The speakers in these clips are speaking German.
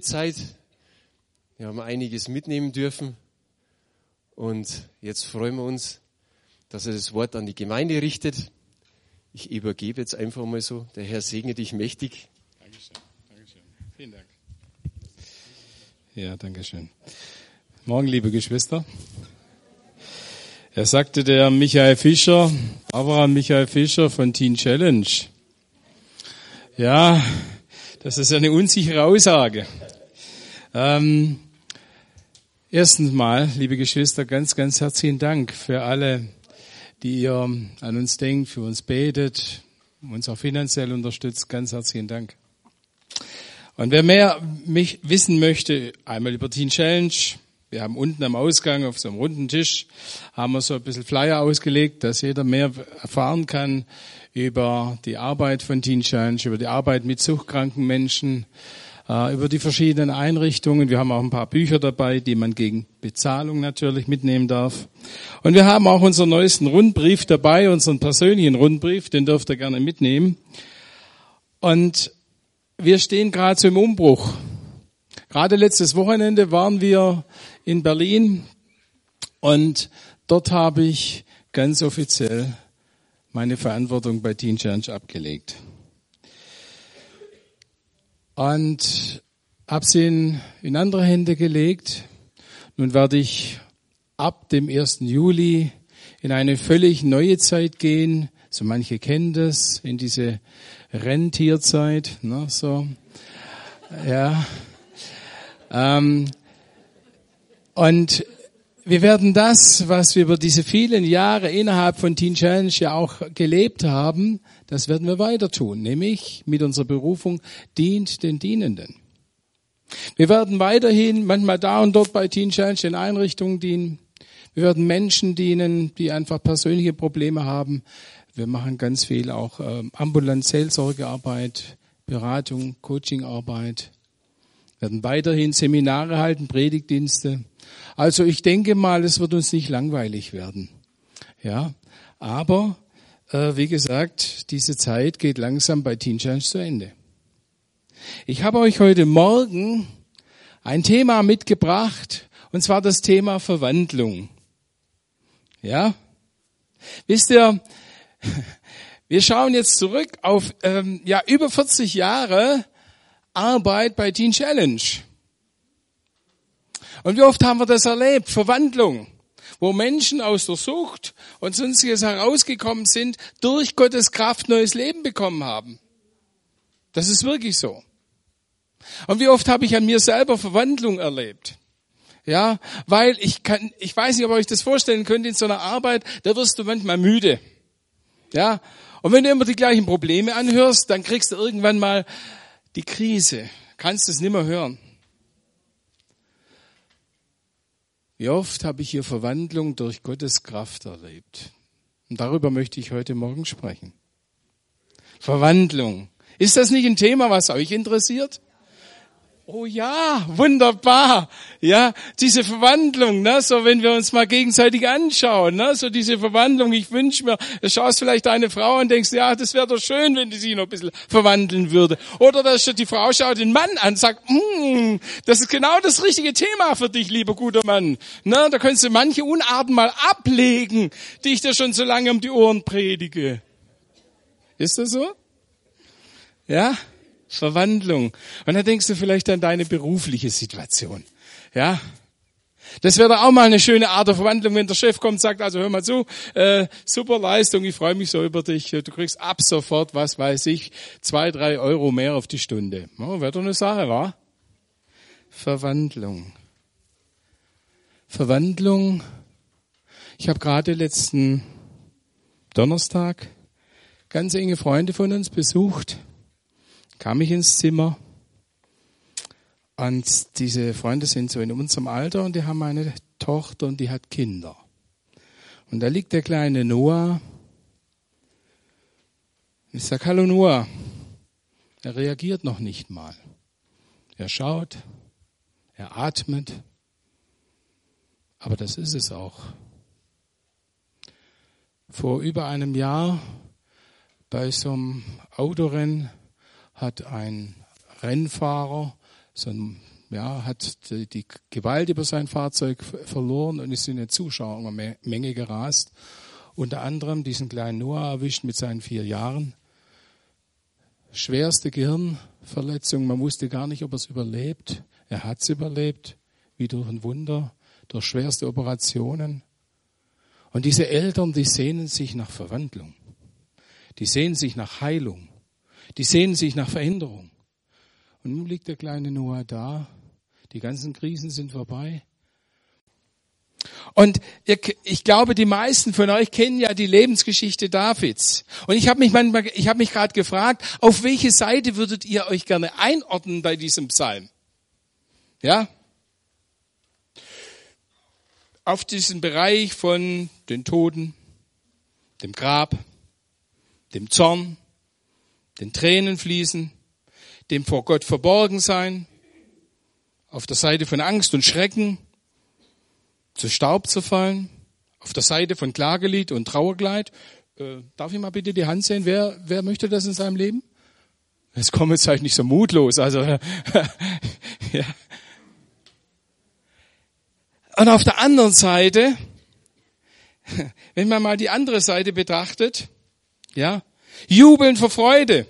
Zeit. Wir haben einiges mitnehmen dürfen. Und jetzt freuen wir uns, dass er das Wort an die Gemeinde richtet. Ich übergebe jetzt einfach mal so. Der Herr segne dich mächtig. Dankeschön. Dankeschön. Vielen Dank. Ja, Dankeschön. Morgen, liebe Geschwister. Er sagte der Michael Fischer, Abraham Michael Fischer von Teen Challenge. Ja, das ist eine unsichere Aussage. Ähm, erstens mal, liebe Geschwister, ganz, ganz herzlichen Dank für alle, die ihr an uns denkt, für uns betet, uns auch finanziell unterstützt. Ganz herzlichen Dank. Und wer mehr mich wissen möchte, einmal über Teen Challenge, wir haben unten am Ausgang auf so einem runden Tisch, haben wir so ein bisschen Flyer ausgelegt, dass jeder mehr erfahren kann über die Arbeit von Teen Challenge, über die Arbeit mit suchtkranken Menschen, äh, über die verschiedenen Einrichtungen. Wir haben auch ein paar Bücher dabei, die man gegen Bezahlung natürlich mitnehmen darf. Und wir haben auch unseren neuesten Rundbrief dabei, unseren persönlichen Rundbrief, den dürft ihr gerne mitnehmen. Und wir stehen gerade so im Umbruch. Gerade letztes Wochenende waren wir in Berlin und dort habe ich ganz offiziell meine Verantwortung bei Teen Challenge abgelegt. Und habe sie in, in andere Hände gelegt. Nun werde ich ab dem 1. Juli in eine völlig neue Zeit gehen. So manche kennen das, in diese Renntierzeit, ne, so. Ja. Ähm, und wir werden das, was wir über diese vielen Jahre innerhalb von Teen Challenge ja auch gelebt haben, das werden wir weiter tun, nämlich mit unserer Berufung dient den Dienenden. Wir werden weiterhin manchmal da und dort bei Teen Challenge in Einrichtungen dienen. Wir werden Menschen dienen, die einfach persönliche Probleme haben. Wir machen ganz viel auch äh, ambulant Seelsorgearbeit, Beratung, Coachingarbeit werden weiterhin Seminare halten, Predigtdienste. Also ich denke mal, es wird uns nicht langweilig werden. Ja, aber äh, wie gesagt, diese Zeit geht langsam bei Teen Challenge zu Ende. Ich habe euch heute Morgen ein Thema mitgebracht, und zwar das Thema Verwandlung. Ja, wisst ihr, wir schauen jetzt zurück auf ähm, ja über 40 Jahre Arbeit bei Teen Challenge. Und wie oft haben wir das erlebt? Verwandlung, wo Menschen aus der Sucht und sonstiges herausgekommen sind, durch Gottes Kraft neues Leben bekommen haben. Das ist wirklich so. Und wie oft habe ich an mir selber Verwandlung erlebt? Ja, weil ich kann, ich weiß nicht, ob ihr euch das vorstellen könnt, in so einer Arbeit, da wirst du manchmal müde. Ja, und wenn du immer die gleichen Probleme anhörst, dann kriegst du irgendwann mal die Krise, kannst es nimmer hören. Wie oft habe ich hier Verwandlung durch Gottes Kraft erlebt? Und darüber möchte ich heute Morgen sprechen. Verwandlung. Ist das nicht ein Thema, was euch interessiert? Oh ja, wunderbar. Ja, diese Verwandlung, ne, so wenn wir uns mal gegenseitig anschauen, ne, so diese Verwandlung. Ich wünsche mir, du schaust vielleicht eine Frau und denkst, ja, das wäre doch schön, wenn die sich noch ein bisschen verwandeln würde. Oder dass die Frau schaut den Mann an, sagt, hm, das ist genau das richtige Thema für dich, lieber guter Mann. Ne, da könntest du manche Unarten mal ablegen, die ich dir schon so lange um die Ohren predige. Ist das so? Ja? Verwandlung. Und dann denkst du vielleicht an deine berufliche Situation. Ja? Das wäre doch auch mal eine schöne Art der Verwandlung, wenn der Chef kommt und sagt, also hör mal zu, äh, super Leistung, ich freue mich so über dich, du kriegst ab sofort, was weiß ich, zwei, drei Euro mehr auf die Stunde. Oh, wäre doch eine Sache, wa? Verwandlung. Verwandlung. Ich habe gerade letzten Donnerstag ganz enge Freunde von uns besucht kam ich ins Zimmer und diese Freunde sind so in unserem Alter und die haben eine Tochter und die hat Kinder. Und da liegt der kleine Noah. Ich sag Hallo Noah. Er reagiert noch nicht mal. Er schaut, er atmet. Aber das ist es auch. Vor über einem Jahr bei so einem Autorennen hat ein Rennfahrer so ja, hat die, die Gewalt über sein Fahrzeug verloren und ist in eine Zuschauermenge gerast. Unter anderem diesen kleinen Noah erwischt mit seinen vier Jahren. Schwerste Gehirnverletzung, man wusste gar nicht, ob er es überlebt. Er hat es überlebt, wie durch ein Wunder, durch schwerste Operationen. Und diese Eltern, die sehnen sich nach Verwandlung. Die sehnen sich nach Heilung. Die sehnen sich nach Veränderung. Und nun liegt der kleine Noah da. Die ganzen Krisen sind vorbei. Und ich glaube, die meisten von euch kennen ja die Lebensgeschichte Davids. Und ich habe mich manchmal, ich habe mich gerade gefragt, auf welche Seite würdet ihr euch gerne einordnen bei diesem Psalm? Ja? Auf diesen Bereich von den Toten, dem Grab, dem Zorn, den Tränen fließen, dem vor Gott verborgen sein, auf der Seite von Angst und Schrecken, zu Staub zu fallen, auf der Seite von Klagelied und Trauerkleid. Äh, darf ich mal bitte die Hand sehen? Wer, wer möchte das in seinem Leben? Es kommt jetzt halt nicht so mutlos, also ja. Und auf der anderen Seite, wenn man mal die andere Seite betrachtet, ja, jubeln vor Freude.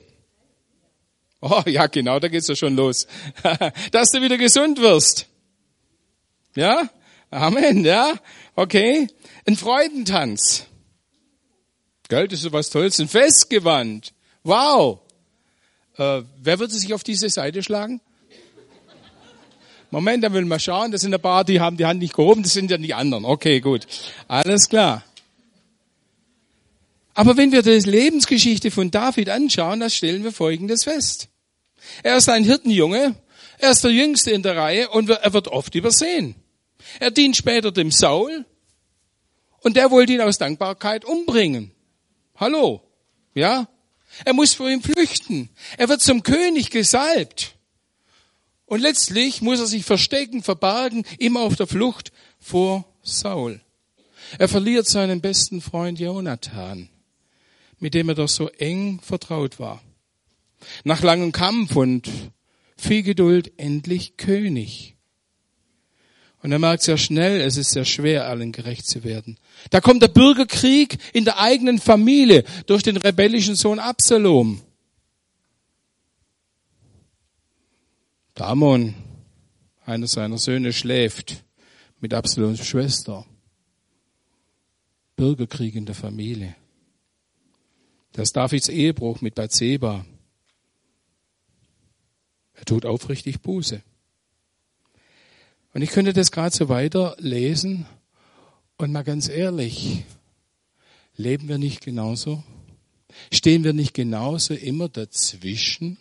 Oh ja, genau, da geht's ja schon los. Dass du wieder gesund wirst. Ja? Amen, ja? Okay. Ein Freudentanz. Gell, das ist was Tolles. Ein Festgewand. Wow. Äh, wer würde sich auf diese Seite schlagen? Moment, da will mal schauen. Das sind ein paar, die haben die Hand nicht gehoben. Das sind ja die anderen. Okay, gut. Alles klar. Aber wenn wir die Lebensgeschichte von David anschauen, dann stellen wir Folgendes fest. Er ist ein Hirtenjunge, er ist der Jüngste in der Reihe und er wird oft übersehen. Er dient später dem Saul und der wollte ihn aus Dankbarkeit umbringen. Hallo, ja? Er muss vor ihm flüchten. Er wird zum König gesalbt. Und letztlich muss er sich verstecken, verbergen, immer auf der Flucht vor Saul. Er verliert seinen besten Freund Jonathan mit dem er doch so eng vertraut war. Nach langem Kampf und viel Geduld endlich König. Und er merkt sehr schnell, es ist sehr schwer, allen gerecht zu werden. Da kommt der Bürgerkrieg in der eigenen Familie durch den rebellischen Sohn Absalom. Damon, einer seiner Söhne, schläft mit Absaloms Schwester. Bürgerkrieg in der Familie. Das Davids Ehebruch mit Bathseba. Er tut aufrichtig Buße. Und ich könnte das gerade so weiter lesen und mal ganz ehrlich, leben wir nicht genauso? Stehen wir nicht genauso immer dazwischen?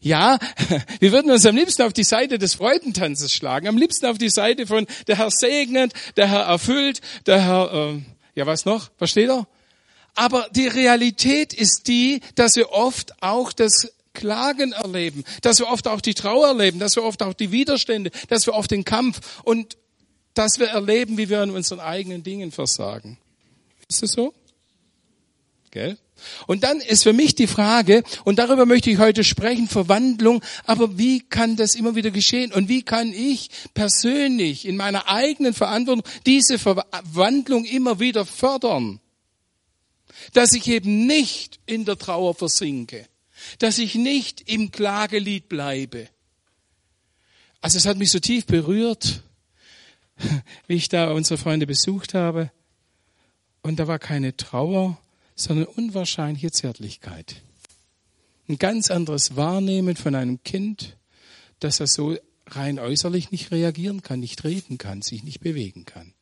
Ja, wir würden uns am liebsten auf die Seite des Freudentanzes schlagen, am liebsten auf die Seite von der Herr segnet, der Herr erfüllt, der Herr, äh, ja was noch, versteht er? Aber die Realität ist die, dass wir oft auch das Klagen erleben, dass wir oft auch die Trauer erleben, dass wir oft auch die Widerstände, dass wir oft den Kampf und dass wir erleben, wie wir an unseren eigenen Dingen versagen. Ist das so? Gell? Und dann ist für mich die Frage, und darüber möchte ich heute sprechen, Verwandlung, aber wie kann das immer wieder geschehen? Und wie kann ich persönlich in meiner eigenen Verantwortung diese Verwandlung immer wieder fördern? Dass ich eben nicht in der Trauer versinke, dass ich nicht im Klagelied bleibe. Also es hat mich so tief berührt, wie ich da unsere Freunde besucht habe. Und da war keine Trauer, sondern unwahrscheinliche Zärtlichkeit. Ein ganz anderes Wahrnehmen von einem Kind, dass er so rein äußerlich nicht reagieren kann, nicht reden kann, sich nicht bewegen kann.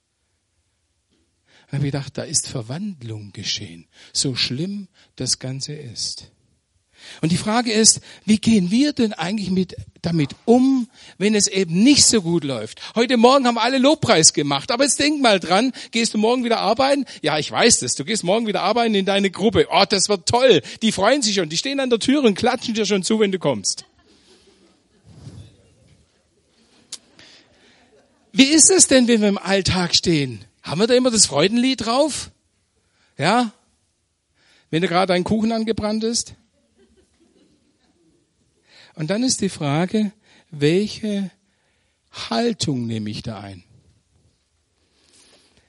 Habe ich gedacht, da ist Verwandlung geschehen. So schlimm das Ganze ist. Und die Frage ist, wie gehen wir denn eigentlich mit, damit um, wenn es eben nicht so gut läuft? Heute Morgen haben alle Lobpreis gemacht, aber jetzt denk mal dran, gehst du morgen wieder arbeiten? Ja, ich weiß das. Du gehst morgen wieder arbeiten in deine Gruppe. Oh, das wird toll. Die freuen sich schon. Die stehen an der Tür und klatschen dir schon zu, wenn du kommst. Wie ist es denn, wenn wir im Alltag stehen? Haben wir da immer das Freudenlied drauf? Ja? Wenn da gerade ein Kuchen angebrannt ist? Und dann ist die Frage, welche Haltung nehme ich da ein?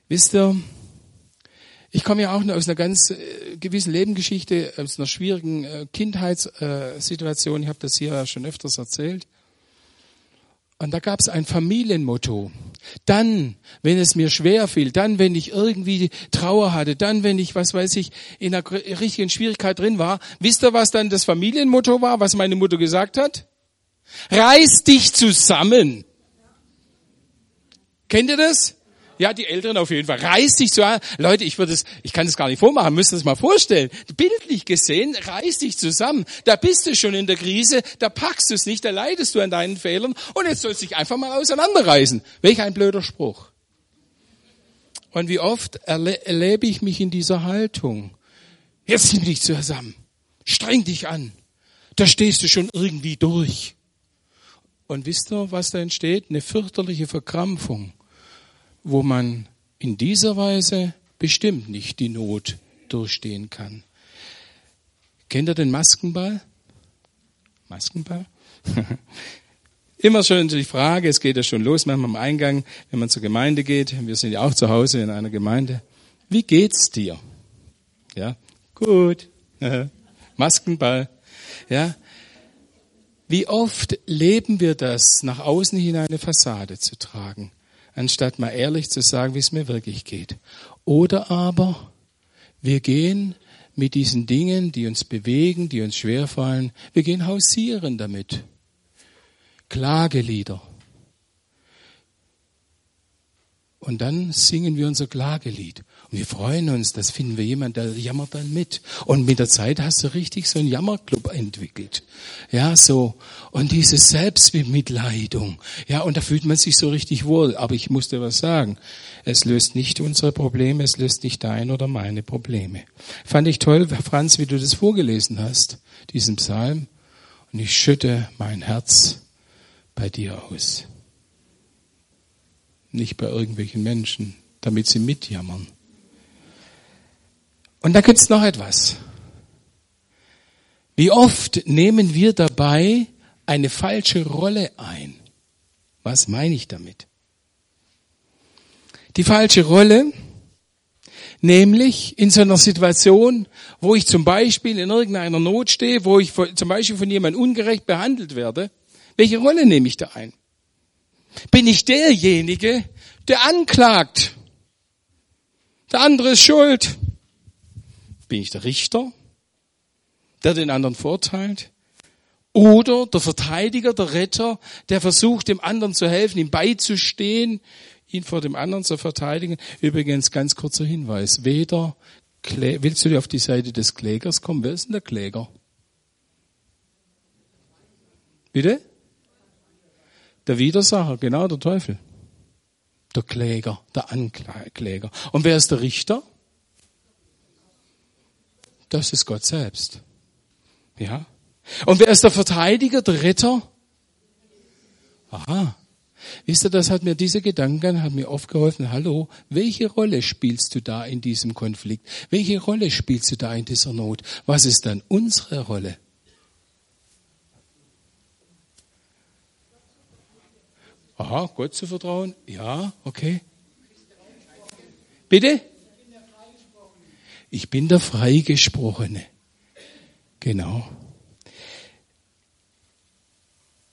Wisst ihr, ich komme ja auch nur aus einer ganz äh, gewissen Lebensgeschichte, aus einer schwierigen äh, Kindheitssituation. Ich habe das hier schon öfters erzählt. Und da gab es ein Familienmotto. Dann, wenn es mir schwer fiel, dann, wenn ich irgendwie Trauer hatte, dann, wenn ich, was weiß ich, in einer richtigen Schwierigkeit drin war. Wisst ihr, was dann das Familienmotto war, was meine Mutter gesagt hat? Reiß dich zusammen. Kennt ihr das? Ja, die Älteren auf jeden Fall. Reiß dich zusammen. Leute, ich würde es, ich kann es gar nicht vormachen, müsst ihr es mal vorstellen. Bildlich gesehen, reiß dich zusammen. Da bist du schon in der Krise, da packst du es nicht, da leidest du an deinen Fehlern und jetzt sollst du dich einfach mal auseinanderreißen. Welch ein blöder Spruch. Und wie oft erle erlebe ich mich in dieser Haltung. Jetzt nimm dich zusammen. Streng dich an. Da stehst du schon irgendwie durch. Und wisst ihr, was da entsteht? Eine fürchterliche Verkrampfung wo man in dieser Weise bestimmt nicht die Not durchstehen kann. Kennt ihr den Maskenball? Maskenball? Immer schon die Frage, es geht ja schon los, manchmal am Eingang, wenn man zur Gemeinde geht, wir sind ja auch zu Hause in einer Gemeinde. Wie geht's dir? Ja, gut. Maskenball. Ja. Wie oft leben wir das, nach außen hin eine Fassade zu tragen? Anstatt mal ehrlich zu sagen, wie es mir wirklich geht. Oder aber wir gehen mit diesen Dingen, die uns bewegen, die uns schwerfallen, wir gehen hausieren damit. Klagelieder. Und dann singen wir unser Klagelied. Und wir freuen uns, das finden wir jemand, der jammert dann mit. Und mit der Zeit hast du richtig so einen Jammerclub entwickelt. Ja, so. Und diese Selbstbemitleidung. Ja, und da fühlt man sich so richtig wohl. Aber ich muss dir was sagen. Es löst nicht unsere Probleme, es löst nicht deine oder meine Probleme. Fand ich toll, Franz, wie du das vorgelesen hast, diesen Psalm. Und ich schütte mein Herz bei dir aus nicht bei irgendwelchen Menschen, damit sie mitjammern. Und da gibt es noch etwas. Wie oft nehmen wir dabei eine falsche Rolle ein? Was meine ich damit? Die falsche Rolle, nämlich in so einer Situation, wo ich zum Beispiel in irgendeiner Not stehe, wo ich zum Beispiel von jemandem ungerecht behandelt werde, welche Rolle nehme ich da ein? Bin ich derjenige, der anklagt. Der andere ist schuld. Bin ich der Richter, der den anderen verurteilt? Oder der Verteidiger, der Retter, der versucht, dem anderen zu helfen, ihm beizustehen, ihn vor dem anderen zu verteidigen? Übrigens, ganz kurzer Hinweis. Weder, willst du auf die Seite des Klägers kommen? Wer ist denn der Kläger? Bitte? Der Widersacher, genau der Teufel. Der Kläger, der Ankläger. Und wer ist der Richter? Das ist Gott selbst. Ja. Und wer ist der Verteidiger, der Retter? Aha. Wisst ihr, das hat mir diese Gedanken, hat mir oft geholfen. Hallo, welche Rolle spielst du da in diesem Konflikt? Welche Rolle spielst du da in dieser Not? Was ist dann unsere Rolle? Aha, Gott zu vertrauen? Ja, okay. Bitte? Ich bin der Freigesprochene. Genau.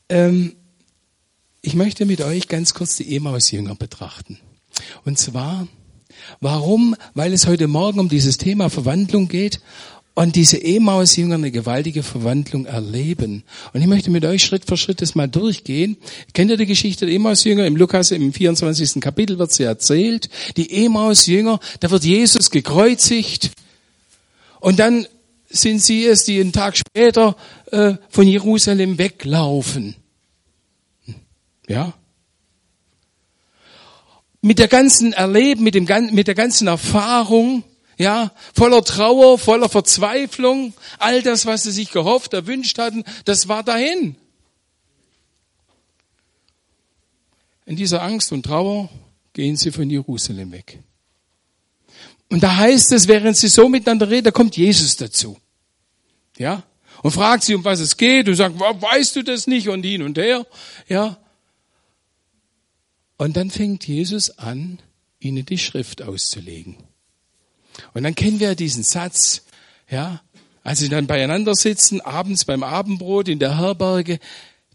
Ähm, ich möchte mit euch ganz kurz die Emaus-Jünger betrachten. Und zwar, warum? Weil es heute Morgen um dieses Thema Verwandlung geht und diese Emaus-Jünger eine gewaltige Verwandlung erleben. Und ich möchte mit euch Schritt für Schritt das mal durchgehen. Kennt ihr die Geschichte der Emaus-Jünger? Im Lukas im 24. Kapitel wird sie erzählt. Die Emaus-Jünger, da wird Jesus gekreuzigt. Und dann sind sie es, die einen Tag später äh, von Jerusalem weglaufen. Ja? Mit der ganzen Erleben, mit, dem, mit der ganzen Erfahrung, ja, voller Trauer, voller Verzweiflung, all das, was sie sich gehofft, erwünscht hatten, das war dahin. In dieser Angst und Trauer gehen sie von Jerusalem weg. Und da heißt es, während sie so miteinander reden, da kommt Jesus dazu. Ja? und fragt sie, um was es geht und sagt, weißt du das nicht und hin und her, ja. Und dann fängt Jesus an, ihnen die Schrift auszulegen. Und dann kennen wir diesen Satz, ja, als sie dann beieinander sitzen, abends beim Abendbrot in der Herberge,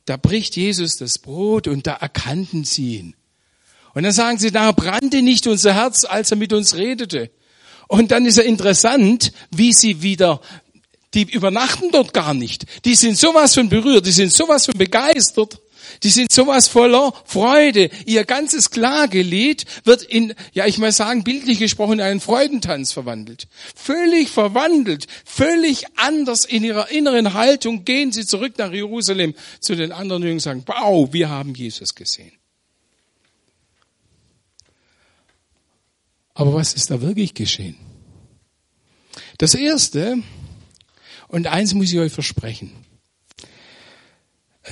da bricht Jesus das Brot und da erkannten sie ihn. Und dann sagen sie, da brannte nicht unser Herz, als er mit uns redete. Und dann ist er interessant, wie sie wieder, die übernachten dort gar nicht. Die sind sowas von berührt, die sind sowas von begeistert. Die sind sowas voller Freude. Ihr ganzes Klagelied wird in, ja, ich mal sagen, bildlich gesprochen, in einen Freudentanz verwandelt. Völlig verwandelt, völlig anders in ihrer inneren Haltung gehen sie zurück nach Jerusalem zu den anderen Jüngern und sagen, wow, wir haben Jesus gesehen. Aber was ist da wirklich geschehen? Das erste, und eins muss ich euch versprechen.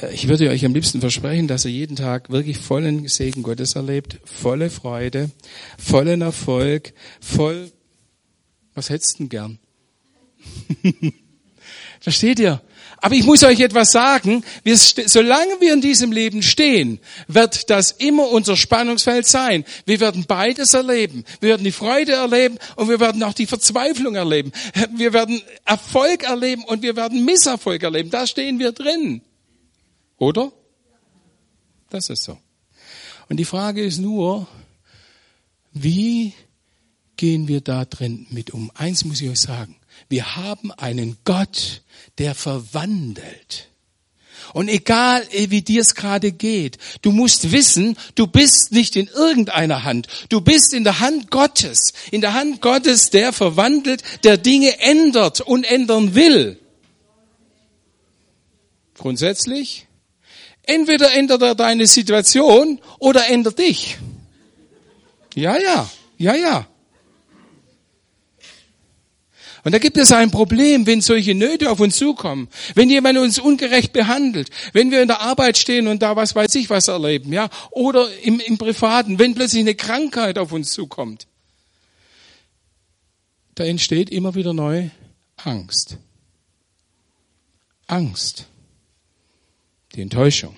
Äh, ich würde euch am liebsten versprechen, dass ihr jeden Tag wirklich vollen Segen Gottes erlebt, volle Freude, vollen Erfolg, voll, was hättest du denn gern? Versteht ihr? Aber ich muss euch etwas sagen, wir, solange wir in diesem Leben stehen, wird das immer unser Spannungsfeld sein. Wir werden beides erleben. Wir werden die Freude erleben und wir werden auch die Verzweiflung erleben. Wir werden Erfolg erleben und wir werden Misserfolg erleben. Da stehen wir drin. Oder? Das ist so. Und die Frage ist nur, wie gehen wir da drin mit um? Eins muss ich euch sagen. Wir haben einen Gott, der verwandelt. Und egal, wie dir es gerade geht, du musst wissen, du bist nicht in irgendeiner Hand. Du bist in der Hand Gottes. In der Hand Gottes, der verwandelt, der Dinge ändert und ändern will. Grundsätzlich Entweder ändert er deine Situation oder ändert dich. Ja, ja, ja, ja. Und da gibt es ein Problem, wenn solche Nöte auf uns zukommen, wenn jemand uns ungerecht behandelt, wenn wir in der Arbeit stehen und da was weiß ich was erleben, ja, oder im, im Privaten, wenn plötzlich eine Krankheit auf uns zukommt. Da entsteht immer wieder neu Angst. Angst die Enttäuschung,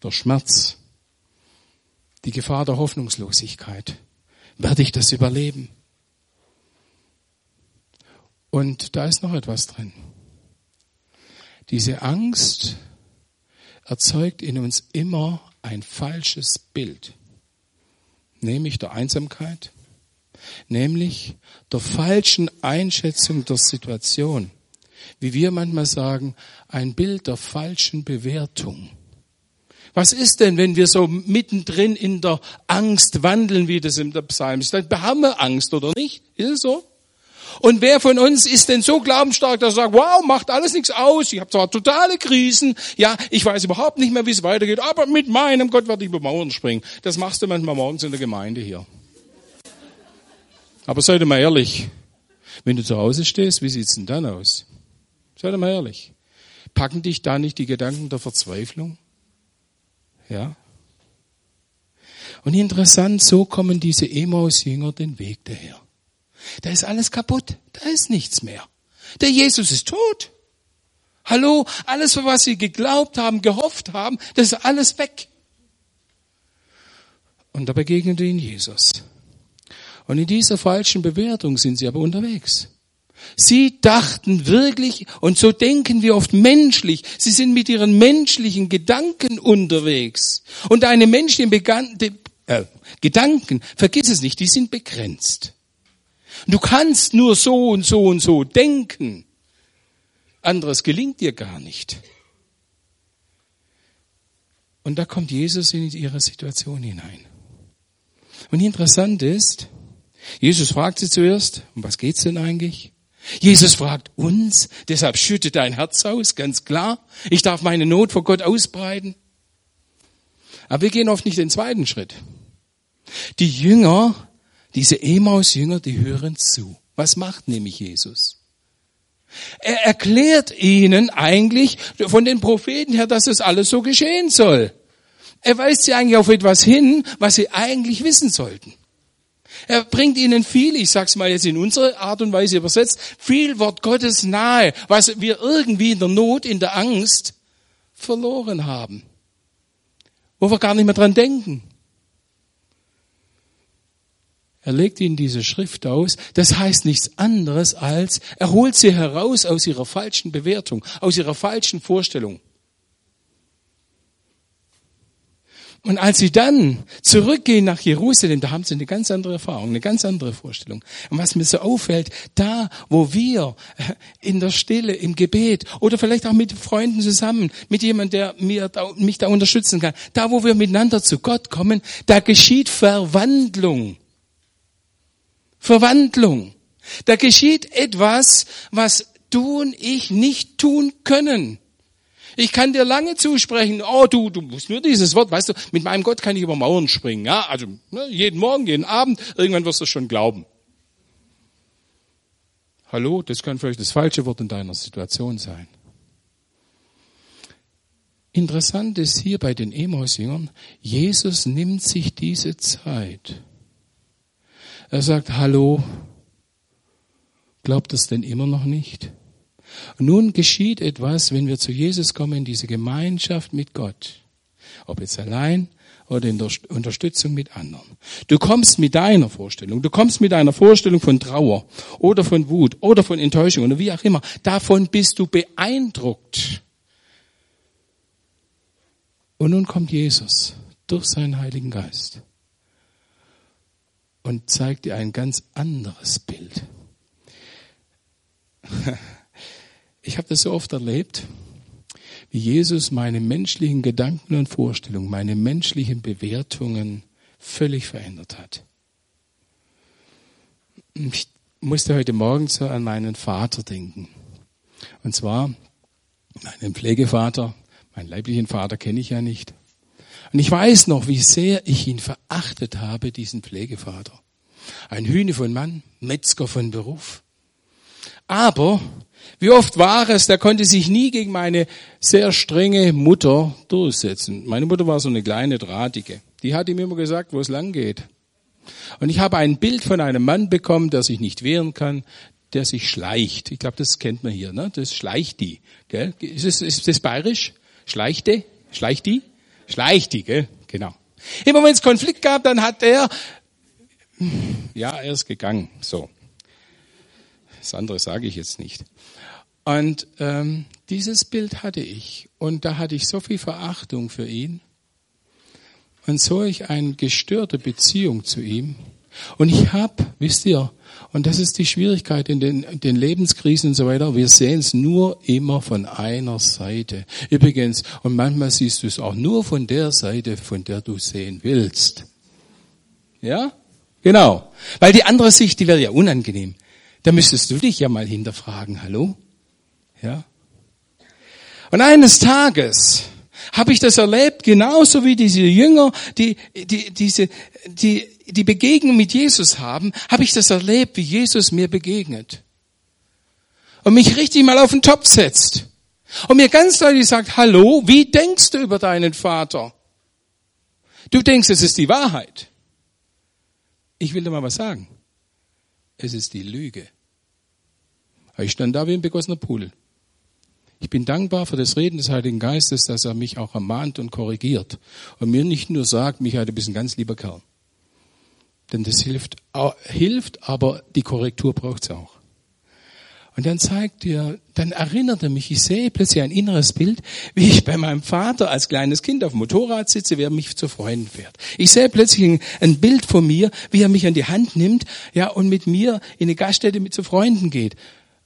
der Schmerz, die Gefahr der Hoffnungslosigkeit. Werde ich das überleben? Und da ist noch etwas drin. Diese Angst erzeugt in uns immer ein falsches Bild, nämlich der Einsamkeit, nämlich der falschen Einschätzung der Situation wie wir manchmal sagen, ein Bild der falschen Bewertung. Was ist denn, wenn wir so mittendrin in der Angst wandeln, wie das im Psalm ist? Dann haben wir Angst, oder nicht? Ist es so? Und wer von uns ist denn so glaubensstark, dass er sagt, wow, macht alles nichts aus, ich habe zwar totale Krisen, ja, ich weiß überhaupt nicht mehr, wie es weitergeht, aber mit meinem Gott werde ich über Mauern springen. Das machst du manchmal morgens in der Gemeinde hier. Aber seid mal ehrlich, wenn du zu Hause stehst, wie sieht's denn dann aus? Seid mal ehrlich. Packen dich da nicht die Gedanken der Verzweiflung? Ja? Und interessant, so kommen diese Emaus-Jünger den Weg daher. Da ist alles kaputt. Da ist nichts mehr. Der Jesus ist tot. Hallo, alles, was sie geglaubt haben, gehofft haben, das ist alles weg. Und da begegnet ihnen Jesus. Und in dieser falschen Bewertung sind sie aber unterwegs. Sie dachten wirklich, und so denken wir oft menschlich, sie sind mit ihren menschlichen Gedanken unterwegs. Und deine menschlichen Began äh, Gedanken, vergiss es nicht, die sind begrenzt. Du kannst nur so und so und so denken. Anderes gelingt dir gar nicht. Und da kommt Jesus in ihre Situation hinein. Und interessant ist, Jesus fragt sie zuerst, um was geht's denn eigentlich? Jesus fragt uns, deshalb schüttet dein Herz aus, ganz klar. Ich darf meine Not vor Gott ausbreiten. Aber wir gehen oft nicht den zweiten Schritt. Die Jünger, diese Emaus-Jünger, die hören zu. Was macht nämlich Jesus? Er erklärt ihnen eigentlich von den Propheten her, dass es alles so geschehen soll. Er weist sie eigentlich auf etwas hin, was sie eigentlich wissen sollten. Er bringt ihnen viel, ich sag's mal jetzt in unserer Art und Weise übersetzt, viel Wort Gottes nahe, was wir irgendwie in der Not, in der Angst verloren haben. Wo wir gar nicht mehr dran denken. Er legt ihnen diese Schrift aus. Das heißt nichts anderes als, er holt sie heraus aus ihrer falschen Bewertung, aus ihrer falschen Vorstellung. Und als sie dann zurückgehen nach Jerusalem, da haben sie eine ganz andere Erfahrung, eine ganz andere Vorstellung. Und was mir so auffällt, da, wo wir äh, in der Stille, im Gebet oder vielleicht auch mit Freunden zusammen, mit jemandem, der mir, mich da unterstützen kann, da, wo wir miteinander zu Gott kommen, da geschieht Verwandlung. Verwandlung. Da geschieht etwas, was du und ich nicht tun können. Ich kann dir lange zusprechen, oh du, du musst nur dieses Wort, weißt du, mit meinem Gott kann ich über Mauern springen, ja, also ne, jeden Morgen, jeden Abend, irgendwann wirst du schon glauben. Hallo, das kann vielleicht das falsche Wort in deiner Situation sein. Interessant ist hier bei den Emaus-Jüngern, Jesus nimmt sich diese Zeit. Er sagt, hallo, glaubt das denn immer noch nicht? Nun geschieht etwas, wenn wir zu Jesus kommen, diese Gemeinschaft mit Gott. Ob jetzt allein oder in der Unterstützung mit anderen. Du kommst mit deiner Vorstellung, du kommst mit einer Vorstellung von Trauer oder von Wut oder von Enttäuschung oder wie auch immer. Davon bist du beeindruckt. Und nun kommt Jesus durch seinen Heiligen Geist und zeigt dir ein ganz anderes Bild. Ich habe das so oft erlebt, wie Jesus meine menschlichen Gedanken und Vorstellungen, meine menschlichen Bewertungen völlig verändert hat. Ich musste heute Morgen so an meinen Vater denken. Und zwar meinen Pflegevater, meinen leiblichen Vater kenne ich ja nicht. Und ich weiß noch, wie sehr ich ihn verachtet habe, diesen Pflegevater. Ein Hühne von Mann, Metzger von Beruf. Aber wie oft war es, der konnte sich nie gegen meine sehr strenge Mutter durchsetzen. Meine Mutter war so eine kleine Drahtige. Die hat ihm immer gesagt, wo es lang geht. Und ich habe ein Bild von einem Mann bekommen, der sich nicht wehren kann, der sich schleicht. Ich glaube, das kennt man hier, ne? Das schleicht die. Gell? Ist, das, ist das bayerisch? Schleichte? Schleicht die? Schleicht die, gell? Genau. Immer wenn es Konflikt gab, dann hat er, ja, er ist gegangen. So. Das andere sage ich jetzt nicht. Und ähm, dieses Bild hatte ich. Und da hatte ich so viel Verachtung für ihn und solch eine gestörte Beziehung zu ihm. Und ich habe, wisst ihr, und das ist die Schwierigkeit in den, den Lebenskrisen und so weiter, wir sehen es nur immer von einer Seite. Übrigens, und manchmal siehst du es auch nur von der Seite, von der du sehen willst. Ja? Genau. Weil die andere Sicht, die wäre ja unangenehm. Da müsstest du dich ja mal hinterfragen, hallo? Ja? Und eines Tages habe ich das erlebt, genauso wie diese Jünger, die, die, diese, die, die Begegnung mit Jesus haben, habe ich das erlebt, wie Jesus mir begegnet. Und mich richtig mal auf den Topf setzt. Und mir ganz deutlich sagt, hallo, wie denkst du über deinen Vater? Du denkst, es ist die Wahrheit. Ich will dir mal was sagen. Es ist die Lüge. Ich stand da wie ein begossener Pudel. Ich bin dankbar für das Reden des Heiligen Geistes, dass er mich auch ermahnt und korrigiert und mir nicht nur sagt, Michael, du bist ein ganz lieber Kerl. Denn das hilft, hilft aber die Korrektur braucht es auch. Und dann zeigt er, dann erinnert er mich, ich sehe plötzlich ein inneres Bild, wie ich bei meinem Vater als kleines Kind auf dem Motorrad sitze, wie er mich zu Freunden fährt. Ich sehe plötzlich ein, ein Bild von mir, wie er mich an die Hand nimmt, ja, und mit mir in eine Gaststätte mit zu Freunden geht.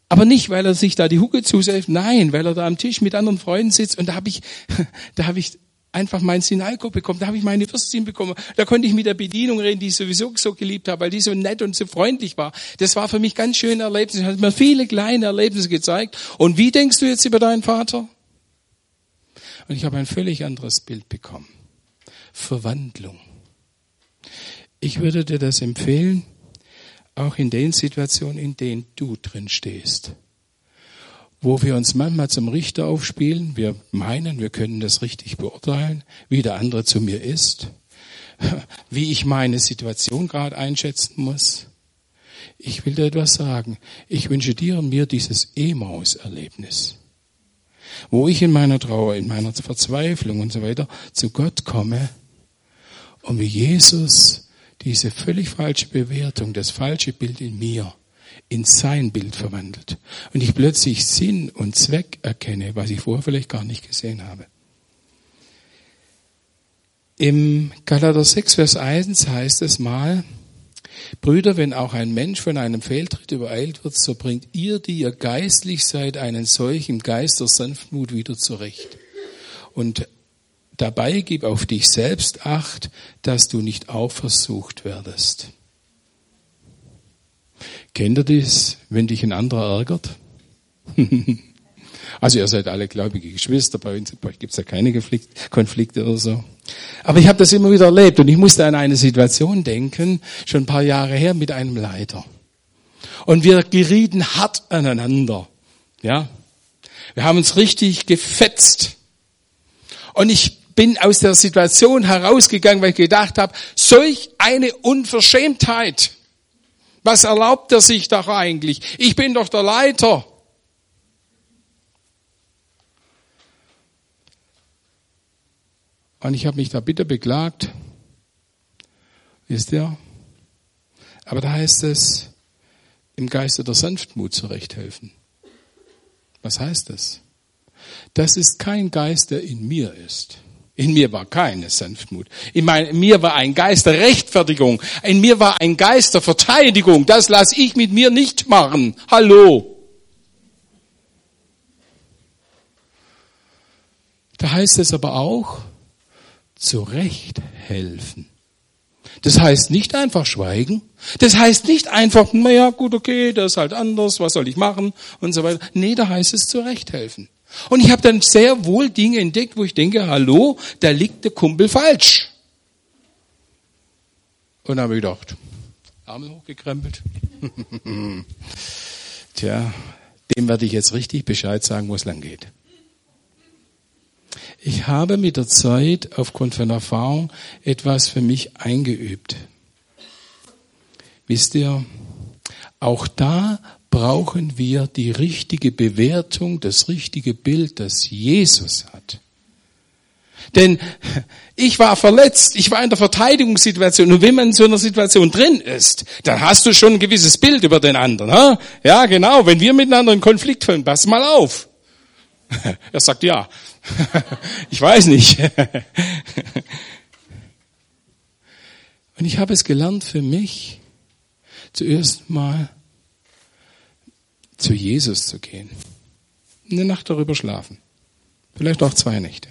Aber nicht, weil er sich da die Hucke zusetzt, nein, weil er da am Tisch mit anderen Freunden sitzt und da habe ich, da habe ich einfach mein Sinalko bekommen, da habe ich meine Würstchen bekommen, da konnte ich mit der Bedienung reden, die ich sowieso so geliebt habe, weil die so nett und so freundlich war. Das war für mich ganz schöne Erlebnisse, hat mir viele kleine Erlebnisse gezeigt. Und wie denkst du jetzt über deinen Vater? Und ich habe ein völlig anderes Bild bekommen. Verwandlung. Ich würde dir das empfehlen, auch in den Situationen, in denen du drin stehst. Wo wir uns manchmal zum Richter aufspielen, wir meinen, wir können das richtig beurteilen, wie der andere zu mir ist. wie ich meine Situation gerade einschätzen muss. Ich will dir etwas sagen. Ich wünsche dir und mir dieses Emaus-Erlebnis, wo ich in meiner Trauer, in meiner Verzweiflung und so weiter zu Gott komme und wie Jesus diese völlig falsche Bewertung, das falsche Bild in mir in sein Bild verwandelt. Und ich plötzlich Sinn und Zweck erkenne, was ich vorher vielleicht gar nicht gesehen habe. Im Galater 6, Vers 1 heißt es mal, Brüder, wenn auch ein Mensch von einem Fehltritt übereilt wird, so bringt ihr, die ihr geistlich seid, einen solchen Geist der Sanftmut wieder zurecht. Und dabei gib auf dich selbst acht, dass du nicht auch versucht werdest. Kennt ihr das, wenn dich ein anderer ärgert? Also ihr seid alle gläubige Geschwister, bei uns, bei gibt es ja keine Konflikte oder so. Aber ich habe das immer wieder erlebt und ich musste an eine Situation denken, schon ein paar Jahre her mit einem Leiter. Und wir gerieten hart aneinander. Ja, wir haben uns richtig gefetzt. Und ich bin aus der Situation herausgegangen, weil ich gedacht habe, solch eine Unverschämtheit. Was erlaubt er sich doch eigentlich? Ich bin doch der Leiter. Und ich habe mich da bitte beklagt. Wisst ihr? Aber da heißt es, im Geiste der Sanftmut zurechthelfen. Was heißt das? Das ist kein Geist, der in mir ist. In mir war keine Sanftmut. In, mein, in mir war ein Geist der Rechtfertigung. In mir war ein Geist der Verteidigung. Das lasse ich mit mir nicht machen. Hallo. Da heißt es aber auch, zurecht helfen. Das heißt nicht einfach schweigen. Das heißt nicht einfach, naja, gut, okay, das ist halt anders, was soll ich machen und so weiter. Nee, da heißt es zurecht helfen. Und ich habe dann sehr wohl Dinge entdeckt, wo ich denke, hallo, da liegt der Kumpel falsch. Und dann habe ich gedacht, Arme hochgekrempelt. Tja, dem werde ich jetzt richtig Bescheid sagen, wo es lang geht. Ich habe mit der Zeit aufgrund von Erfahrung etwas für mich eingeübt. Wisst ihr, auch da brauchen wir die richtige Bewertung, das richtige Bild, das Jesus hat. Denn ich war verletzt, ich war in der Verteidigungssituation und wenn man in so einer Situation drin ist, dann hast du schon ein gewisses Bild über den anderen. Ja, genau, wenn wir miteinander in Konflikt fallen, pass mal auf. Er sagt ja. Ich weiß nicht. Und ich habe es gelernt für mich, zuerst mal zu Jesus zu gehen. Eine Nacht darüber schlafen. Vielleicht auch zwei Nächte.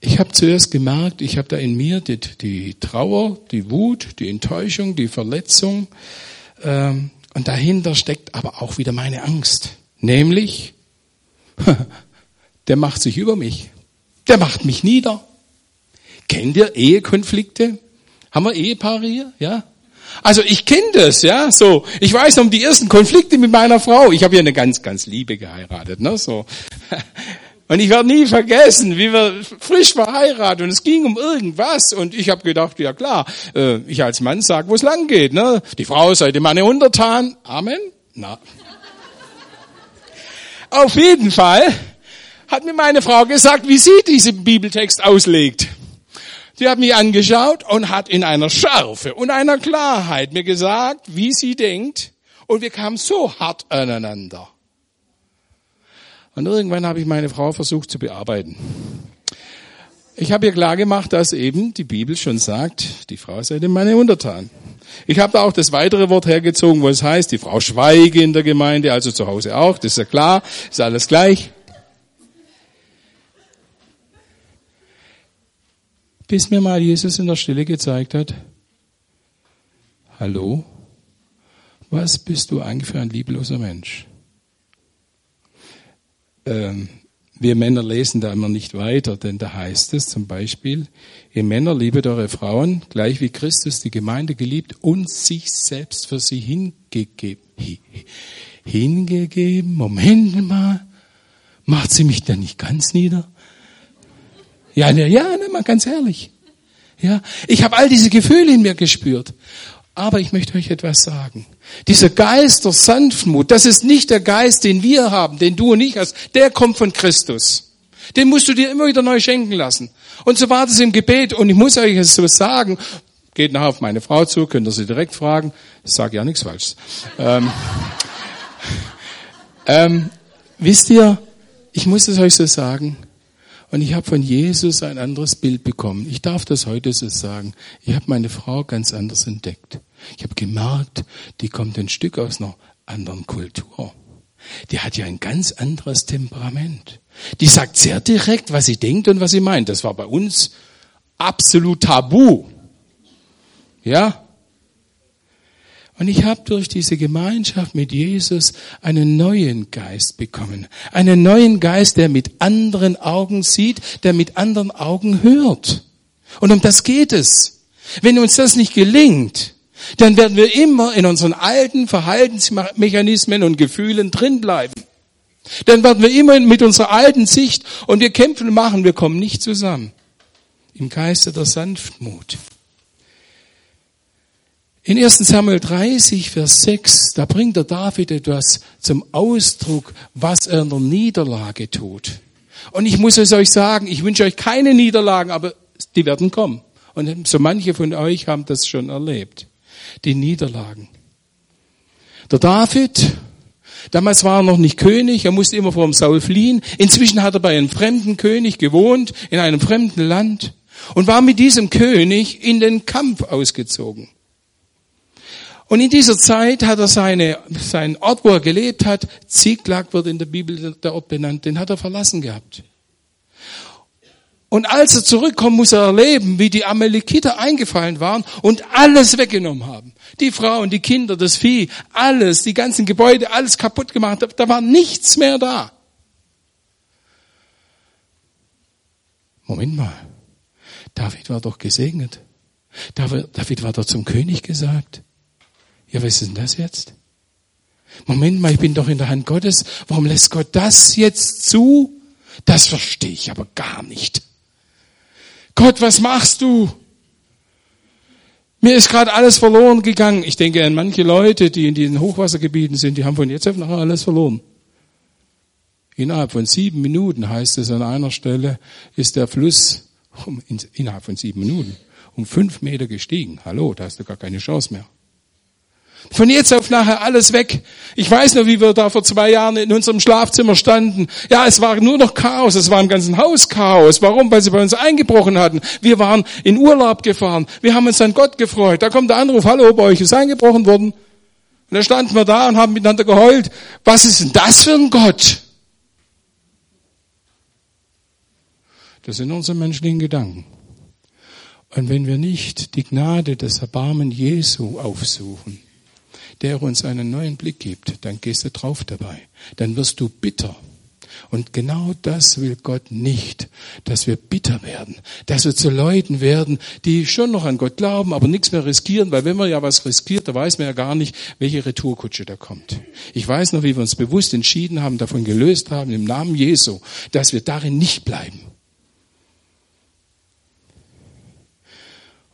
Ich habe zuerst gemerkt, ich habe da in mir die, die, Trauer, die Wut, die Enttäuschung, die Verletzung. Ähm, und dahinter steckt aber auch wieder meine Angst. Nämlich, der macht sich über mich. Der macht mich nieder. Kennt ihr Ehekonflikte? Haben wir Ehepaare hier? Ja? Also ich kenne das, ja, so. Ich weiß um die ersten Konflikte mit meiner Frau. Ich habe ja eine ganz, ganz Liebe geheiratet, ne, so. Und ich werde nie vergessen, wie wir frisch verheiratet und es ging um irgendwas und ich habe gedacht, ja klar, äh, ich als Mann sag, wo es lang geht. Ne? Die Frau sei dem Manne untertan. Amen. Na. Auf jeden Fall hat mir meine Frau gesagt, wie sie diesen Bibeltext auslegt. Sie hat mich angeschaut und hat in einer Schärfe und einer Klarheit mir gesagt, wie sie denkt. Und wir kamen so hart aneinander. Und irgendwann habe ich meine Frau versucht zu bearbeiten. Ich habe ihr klar gemacht, dass eben die Bibel schon sagt, die Frau sei dem Manne untertan. Ich habe da auch das weitere Wort hergezogen, wo es heißt, die Frau schweige in der Gemeinde, also zu Hause auch, das ist ja klar, ist alles gleich. Bis mir mal Jesus in der Stille gezeigt hat, hallo, was bist du eigentlich für ein liebloser Mensch? Ähm, wir Männer lesen da immer nicht weiter, denn da heißt es zum Beispiel, ihr Männer liebet eure Frauen, gleich wie Christus die Gemeinde geliebt und sich selbst für sie hingegeben. Hingegeben, Moment mal, macht sie mich da nicht ganz nieder? Ja, ja, ja, mal ganz ehrlich. Ja, ich habe all diese Gefühle in mir gespürt. Aber ich möchte euch etwas sagen. Dieser Geist der Sanftmut, das ist nicht der Geist, den wir haben, den du und ich hast. Der kommt von Christus. Den musst du dir immer wieder neu schenken lassen. Und so war das im Gebet. Und ich muss euch es so sagen. Geht nachher auf meine Frau zu, könnt ihr sie direkt fragen. Ich sage ja nichts Falsches. Ähm, ähm, wisst ihr, ich muss es euch so sagen. Und ich habe von Jesus ein anderes Bild bekommen. Ich darf das heute so sagen. Ich habe meine Frau ganz anders entdeckt. Ich habe gemerkt, die kommt ein Stück aus einer anderen Kultur. Die hat ja ein ganz anderes Temperament. Die sagt sehr direkt, was sie denkt und was sie meint. Das war bei uns absolut tabu. Ja? Und ich habe durch diese Gemeinschaft mit Jesus einen neuen Geist bekommen. Einen neuen Geist, der mit anderen Augen sieht, der mit anderen Augen hört. Und um das geht es. Wenn uns das nicht gelingt, dann werden wir immer in unseren alten Verhaltensmechanismen und Gefühlen drinbleiben. Dann werden wir immer mit unserer alten Sicht und wir kämpfen machen, wir kommen nicht zusammen. Im Geiste der Sanftmut. In 1 Samuel 30, Vers 6, da bringt der David etwas zum Ausdruck, was er in der Niederlage tut. Und ich muss es euch sagen, ich wünsche euch keine Niederlagen, aber die werden kommen. Und so manche von euch haben das schon erlebt. Die Niederlagen. Der David, damals war er noch nicht König, er musste immer vor dem Saul fliehen. Inzwischen hat er bei einem fremden König gewohnt, in einem fremden Land und war mit diesem König in den Kampf ausgezogen. Und in dieser Zeit hat er seine, seinen Ort, wo er gelebt hat, Ziklag wird in der Bibel der Ort benannt, den hat er verlassen gehabt. Und als er zurückkommt, muss er erleben, wie die Amalekiter eingefallen waren und alles weggenommen haben. Die Frauen, die Kinder, das Vieh, alles, die ganzen Gebäude, alles kaputt gemacht. Da war nichts mehr da. Moment mal. David war doch gesegnet. David war doch zum König gesagt. Ja, was ist denn das jetzt? Moment mal, ich bin doch in der Hand Gottes. Warum lässt Gott das jetzt zu? Das verstehe ich aber gar nicht. Gott, was machst du? Mir ist gerade alles verloren gegangen. Ich denke an manche Leute, die in diesen Hochwassergebieten sind, die haben von jetzt auf nachher alles verloren. Innerhalb von sieben Minuten heißt es an einer Stelle, ist der Fluss um, innerhalb von sieben Minuten um fünf Meter gestiegen. Hallo, da hast du gar keine Chance mehr. Von jetzt auf nachher alles weg. Ich weiß noch, wie wir da vor zwei Jahren in unserem Schlafzimmer standen. Ja, es war nur noch Chaos. Es war im ganzen Haus Chaos. Warum? Weil sie bei uns eingebrochen hatten. Wir waren in Urlaub gefahren. Wir haben uns an Gott gefreut. Da kommt der Anruf, hallo, bei euch ist eingebrochen worden. Und da standen wir da und haben miteinander geheult. Was ist denn das für ein Gott? Das sind unsere menschlichen Gedanken. Und wenn wir nicht die Gnade des Erbarmen Jesu aufsuchen, der uns einen neuen Blick gibt, dann gehst du drauf dabei. Dann wirst du bitter. Und genau das will Gott nicht, dass wir bitter werden, dass wir zu Leuten werden, die schon noch an Gott glauben, aber nichts mehr riskieren, weil wenn man ja was riskiert, da weiß man ja gar nicht, welche Retourkutsche da kommt. Ich weiß noch, wie wir uns bewusst entschieden haben, davon gelöst haben, im Namen Jesu, dass wir darin nicht bleiben.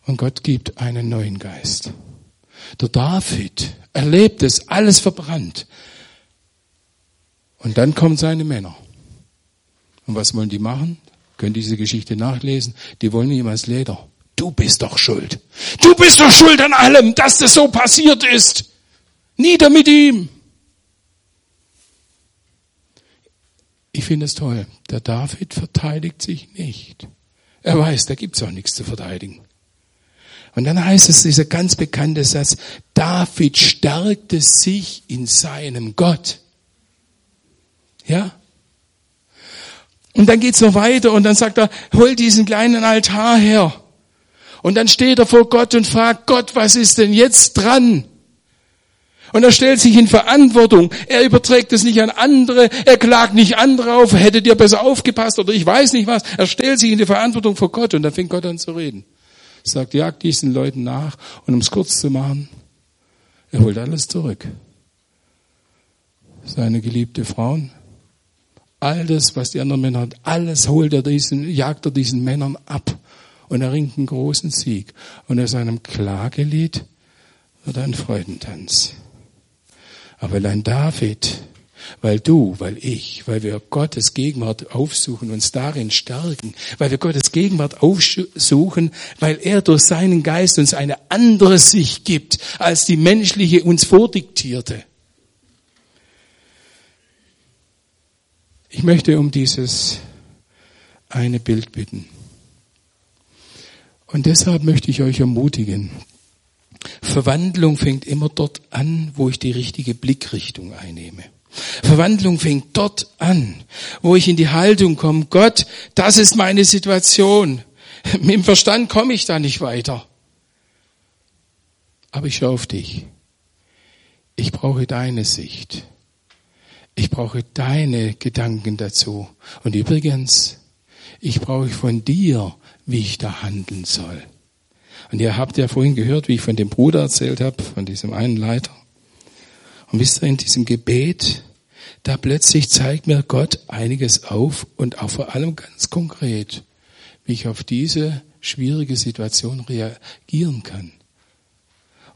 Und Gott gibt einen neuen Geist. Der David erlebt es, alles verbrannt. Und dann kommen seine Männer. Und was wollen die machen? Können diese Geschichte nachlesen. Die wollen ihm als Leder. Du bist doch schuld. Du bist doch schuld an allem, dass das so passiert ist. Nieder mit ihm. Ich finde es toll. Der David verteidigt sich nicht. Er weiß, da gibt's auch nichts zu verteidigen. Und dann heißt es dieser ganz bekannte Satz, David stärkte sich in seinem Gott. Ja? Und dann geht's noch weiter und dann sagt er, hol diesen kleinen Altar her. Und dann steht er vor Gott und fragt Gott, was ist denn jetzt dran? Und er stellt sich in Verantwortung. Er überträgt es nicht an andere. Er klagt nicht andere auf. Hättet ihr besser aufgepasst oder ich weiß nicht was. Er stellt sich in die Verantwortung vor Gott und dann fängt Gott an zu reden sagt, jagt diesen Leuten nach und um es kurz zu machen, er holt alles zurück. Seine geliebte Frauen, All das, was die anderen Männer hat, alles holt er diesen, jagt er diesen Männern ab. Und er ringt einen großen Sieg. Und aus einem Klagelied wird ein Freudentanz. Aber weil ein David, weil du, weil ich, weil wir Gottes Gegenwart aufsuchen, uns darin stärken, weil wir Gottes Gegenwart aufsuchen, weil er durch seinen Geist uns eine andere Sicht gibt, als die menschliche uns vordiktierte. Ich möchte um dieses eine Bild bitten. Und deshalb möchte ich euch ermutigen. Verwandlung fängt immer dort an, wo ich die richtige Blickrichtung einnehme. Verwandlung fängt dort an, wo ich in die Haltung komme, Gott, das ist meine Situation. Mit dem Verstand komme ich da nicht weiter. Aber ich schaue auf dich. Ich brauche deine Sicht. Ich brauche deine Gedanken dazu. Und übrigens, ich brauche von dir, wie ich da handeln soll. Und ihr habt ja vorhin gehört, wie ich von dem Bruder erzählt habe, von diesem einen Leiter. Und wisst ihr, in diesem Gebet, da plötzlich zeigt mir Gott einiges auf und auch vor allem ganz konkret, wie ich auf diese schwierige Situation reagieren kann.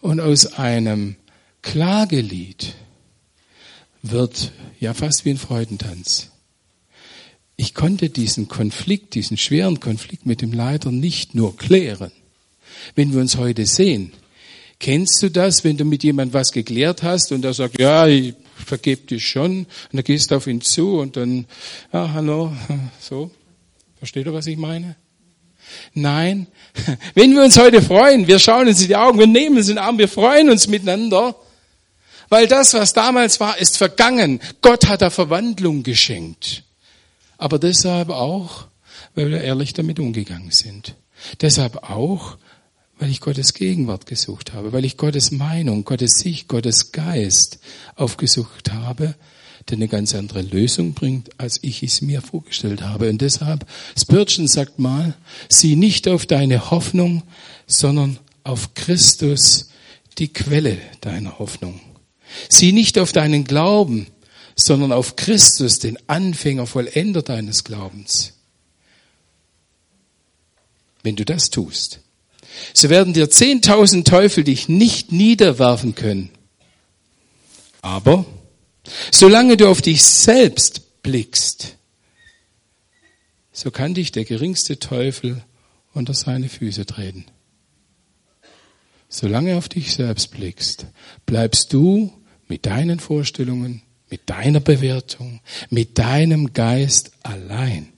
Und aus einem Klagelied wird ja fast wie ein Freudentanz. Ich konnte diesen Konflikt, diesen schweren Konflikt mit dem Leiter nicht nur klären. Wenn wir uns heute sehen, kennst du das, wenn du mit jemandem was geklärt hast und er sagt, ja, ich vergebe dich schon, und dann gehst du auf ihn zu und dann, ja, hallo, so. Versteht ihr, was ich meine? Nein, wenn wir uns heute freuen, wir schauen uns in die Augen, wir nehmen uns in den Arm, wir freuen uns miteinander, weil das, was damals war, ist vergangen. Gott hat da Verwandlung geschenkt. Aber deshalb auch, weil wir ehrlich damit umgegangen sind. Deshalb auch, weil ich Gottes Gegenwart gesucht habe, weil ich Gottes Meinung, Gottes Sicht, Gottes Geist aufgesucht habe, der eine ganz andere Lösung bringt, als ich es mir vorgestellt habe. Und deshalb, Spurgeon sagt mal, sieh nicht auf deine Hoffnung, sondern auf Christus, die Quelle deiner Hoffnung. Sieh nicht auf deinen Glauben, sondern auf Christus, den Anfänger, Vollender deines Glaubens. Wenn du das tust, so werden dir zehntausend Teufel dich nicht niederwerfen können. Aber solange du auf dich selbst blickst, so kann dich der geringste Teufel unter seine Füße treten. Solange auf dich selbst blickst, bleibst du mit deinen Vorstellungen, mit deiner Bewertung, mit deinem Geist allein.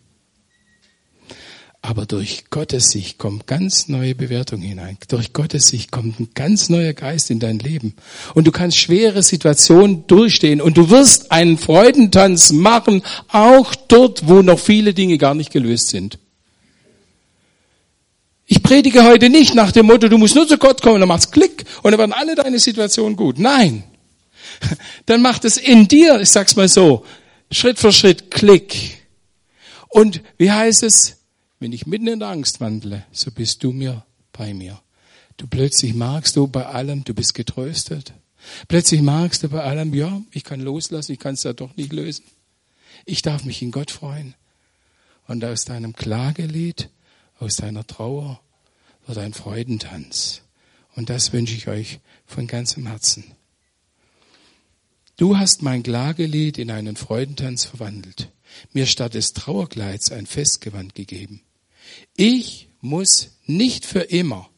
Aber durch Gottes Sicht kommt ganz neue Bewertung hinein. Durch Gottes Sicht kommt ein ganz neuer Geist in dein Leben. Und du kannst schwere Situationen durchstehen und du wirst einen Freudentanz machen, auch dort, wo noch viele Dinge gar nicht gelöst sind. Ich predige heute nicht nach dem Motto, du musst nur zu Gott kommen, dann machst Klick und dann werden alle deine Situationen gut. Nein. Dann macht es in dir, ich sag's mal so, Schritt für Schritt Klick. Und wie heißt es? Wenn ich mitten in der Angst wandle, so bist du mir bei mir. Du plötzlich magst du bei allem, du bist getröstet. Plötzlich magst du bei allem, ja, ich kann loslassen, ich kann es ja doch nicht lösen. Ich darf mich in Gott freuen. Und aus deinem Klagelied, aus deiner Trauer wird ein Freudentanz. Und das wünsche ich euch von ganzem Herzen. Du hast mein Klagelied in einen Freudentanz verwandelt, mir statt des Trauerkleids ein Festgewand gegeben. Ich muss nicht für immer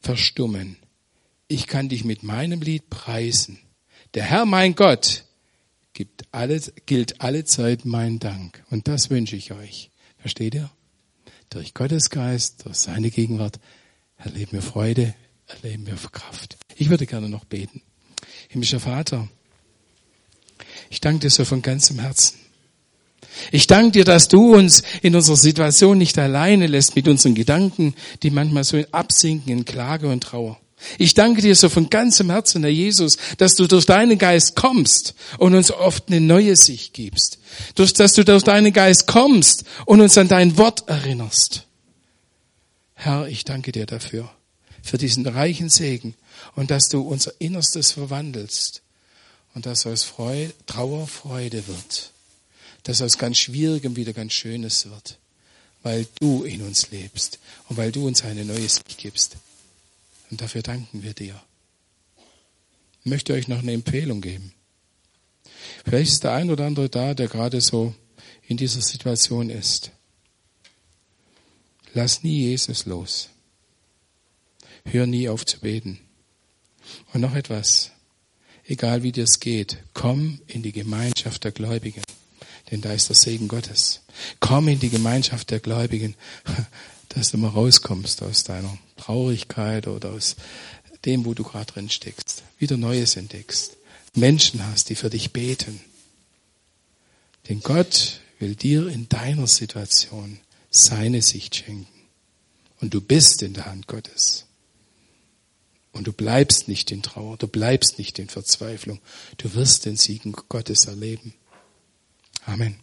verstummen. Ich kann dich mit meinem Lied preisen. Der Herr, mein Gott, gibt alle, gilt alle Zeit mein Dank. Und das wünsche ich euch. Versteht ihr? Durch Gottes Geist, durch seine Gegenwart erleben wir Freude, erleben wir Kraft. Ich würde gerne noch beten. Himmlischer Vater, ich danke dir so von ganzem Herzen ich danke dir, dass du uns in unserer Situation nicht alleine lässt mit unseren Gedanken, die manchmal so absinken in Klage und Trauer. Ich danke dir so von ganzem Herzen, Herr Jesus, dass du durch deinen Geist kommst und uns oft eine neue Sicht gibst. Durch, dass du durch deinen Geist kommst und uns an dein Wort erinnerst. Herr, ich danke dir dafür, für diesen reichen Segen und dass du unser Innerstes verwandelst und dass aus Freude, Trauer Freude wird dass aus ganz Schwierigem wieder ganz Schönes wird, weil du in uns lebst und weil du uns eine neue Sicht gibst. Und dafür danken wir dir. Ich möchte euch noch eine Empfehlung geben. Vielleicht ist der ein oder andere da, der gerade so in dieser Situation ist. Lass nie Jesus los. Hör nie auf zu beten. Und noch etwas. Egal wie dir es geht, komm in die Gemeinschaft der Gläubigen. Denn da ist der Segen Gottes. Komm in die Gemeinschaft der Gläubigen, dass du mal rauskommst aus deiner Traurigkeit oder aus dem, wo du gerade drin steckst. Wieder Neues entdeckst. Menschen hast, die für dich beten. Denn Gott will dir in deiner Situation seine Sicht schenken. Und du bist in der Hand Gottes. Und du bleibst nicht in Trauer, du bleibst nicht in Verzweiflung. Du wirst den Siegen Gottes erleben. Amen.